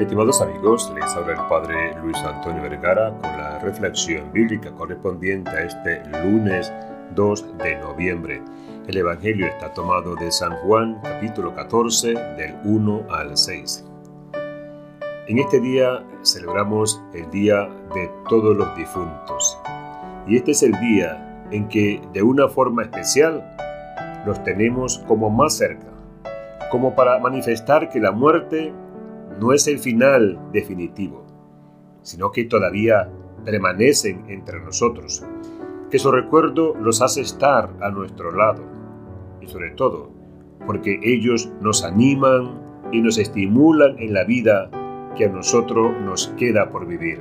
Estimados amigos, les habla el Padre Luis Antonio Vergara con la reflexión bíblica correspondiente a este lunes 2 de noviembre. El Evangelio está tomado de San Juan capítulo 14 del 1 al 6. En este día celebramos el Día de todos los difuntos y este es el día en que de una forma especial los tenemos como más cerca, como para manifestar que la muerte no es el final definitivo, sino que todavía permanecen entre nosotros, que su recuerdo los hace estar a nuestro lado, y sobre todo porque ellos nos animan y nos estimulan en la vida que a nosotros nos queda por vivir.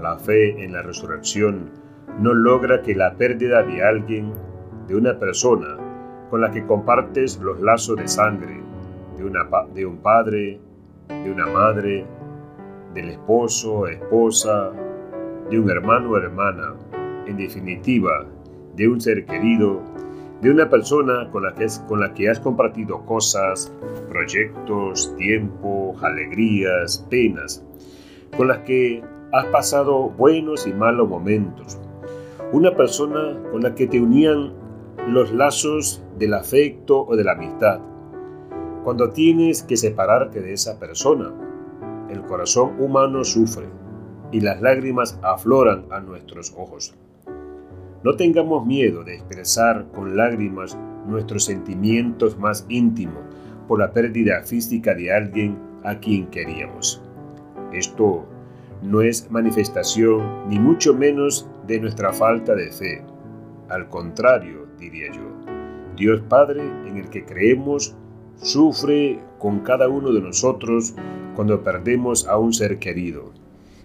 La fe en la resurrección no logra que la pérdida de alguien, de una persona con la que compartes los lazos de sangre, de, de un padre, de una madre, del esposo, esposa, de un hermano o hermana, en definitiva, de un ser querido, de una persona con la que, con la que has compartido cosas, proyectos, tiempo, alegrías, penas, con las que has pasado buenos y malos momentos. Una persona con la que te unían los lazos del afecto o de la amistad cuando tienes que separarte de esa persona, el corazón humano sufre y las lágrimas afloran a nuestros ojos. No tengamos miedo de expresar con lágrimas nuestros sentimientos más íntimos por la pérdida física de alguien a quien queríamos. Esto no es manifestación ni mucho menos de nuestra falta de fe. Al contrario, diría yo, Dios Padre en el que creemos sufre con cada uno de nosotros cuando perdemos a un ser querido,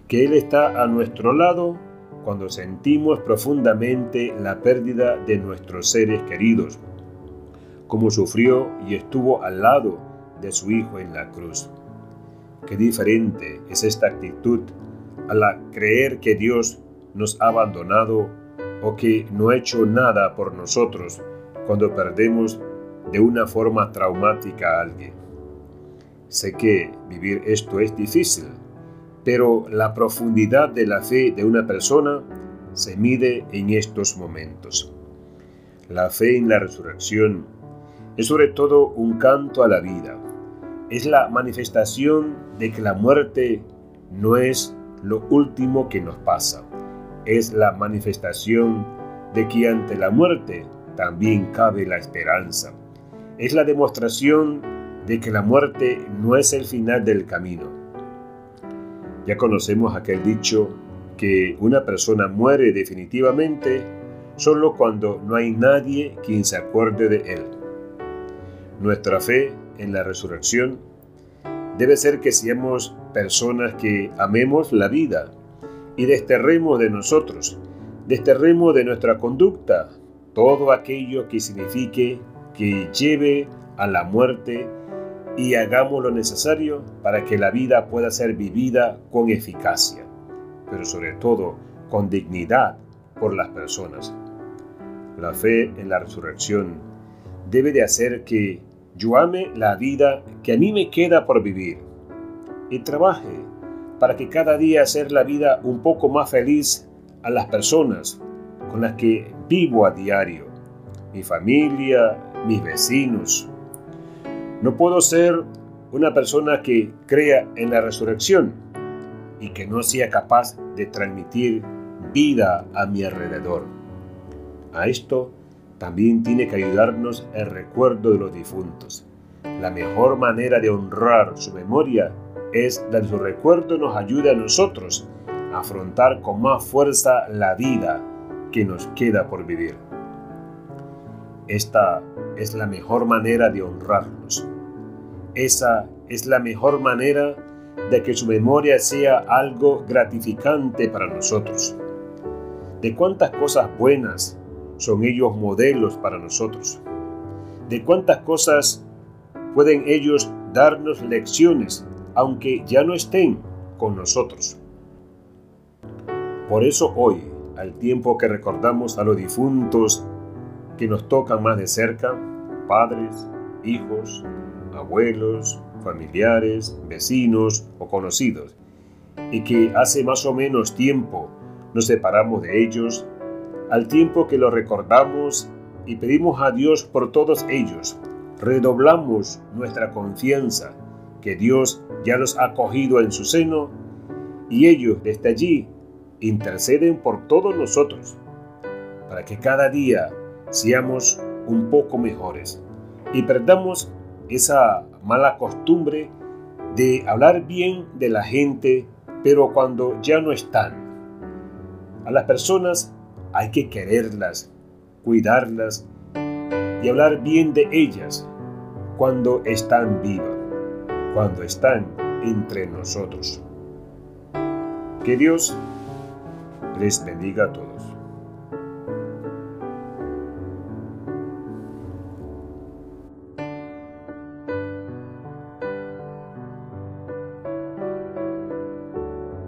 que Él está a nuestro lado cuando sentimos profundamente la pérdida de nuestros seres queridos, como sufrió y estuvo al lado de su Hijo en la cruz. Qué diferente es esta actitud a la creer que Dios nos ha abandonado o que no ha hecho nada por nosotros cuando perdemos de una forma traumática a alguien. Sé que vivir esto es difícil, pero la profundidad de la fe de una persona se mide en estos momentos. La fe en la resurrección es sobre todo un canto a la vida. Es la manifestación de que la muerte no es lo último que nos pasa. Es la manifestación de que ante la muerte también cabe la esperanza es la demostración de que la muerte no es el final del camino. Ya conocemos aquel dicho que una persona muere definitivamente solo cuando no hay nadie quien se acuerde de él. Nuestra fe en la resurrección debe ser que seamos personas que amemos la vida y desterremos de nosotros, desterremos de nuestra conducta todo aquello que signifique que lleve a la muerte y hagamos lo necesario para que la vida pueda ser vivida con eficacia, pero sobre todo con dignidad por las personas. La fe en la resurrección debe de hacer que yo ame la vida que a mí me queda por vivir y trabaje para que cada día hacer la vida un poco más feliz a las personas con las que vivo a diario, mi familia, mis vecinos. No puedo ser una persona que crea en la resurrección y que no sea capaz de transmitir vida a mi alrededor. A esto también tiene que ayudarnos el recuerdo de los difuntos. La mejor manera de honrar su memoria es que su recuerdo nos ayude a nosotros a afrontar con más fuerza la vida que nos queda por vivir. Esta es la mejor manera de honrarlos. Esa es la mejor manera de que su memoria sea algo gratificante para nosotros. De cuántas cosas buenas son ellos modelos para nosotros. De cuántas cosas pueden ellos darnos lecciones aunque ya no estén con nosotros. Por eso hoy, al tiempo que recordamos a los difuntos que nos tocan más de cerca, padres, hijos, abuelos, familiares, vecinos o conocidos, y que hace más o menos tiempo nos separamos de ellos, al tiempo que lo recordamos y pedimos a Dios por todos ellos, redoblamos nuestra confianza que Dios ya los ha cogido en su seno y ellos desde allí interceden por todos nosotros, para que cada día seamos un poco mejores y perdamos esa mala costumbre de hablar bien de la gente, pero cuando ya no están. A las personas hay que quererlas, cuidarlas y hablar bien de ellas cuando están vivas, cuando están entre nosotros. Que Dios les bendiga a todos.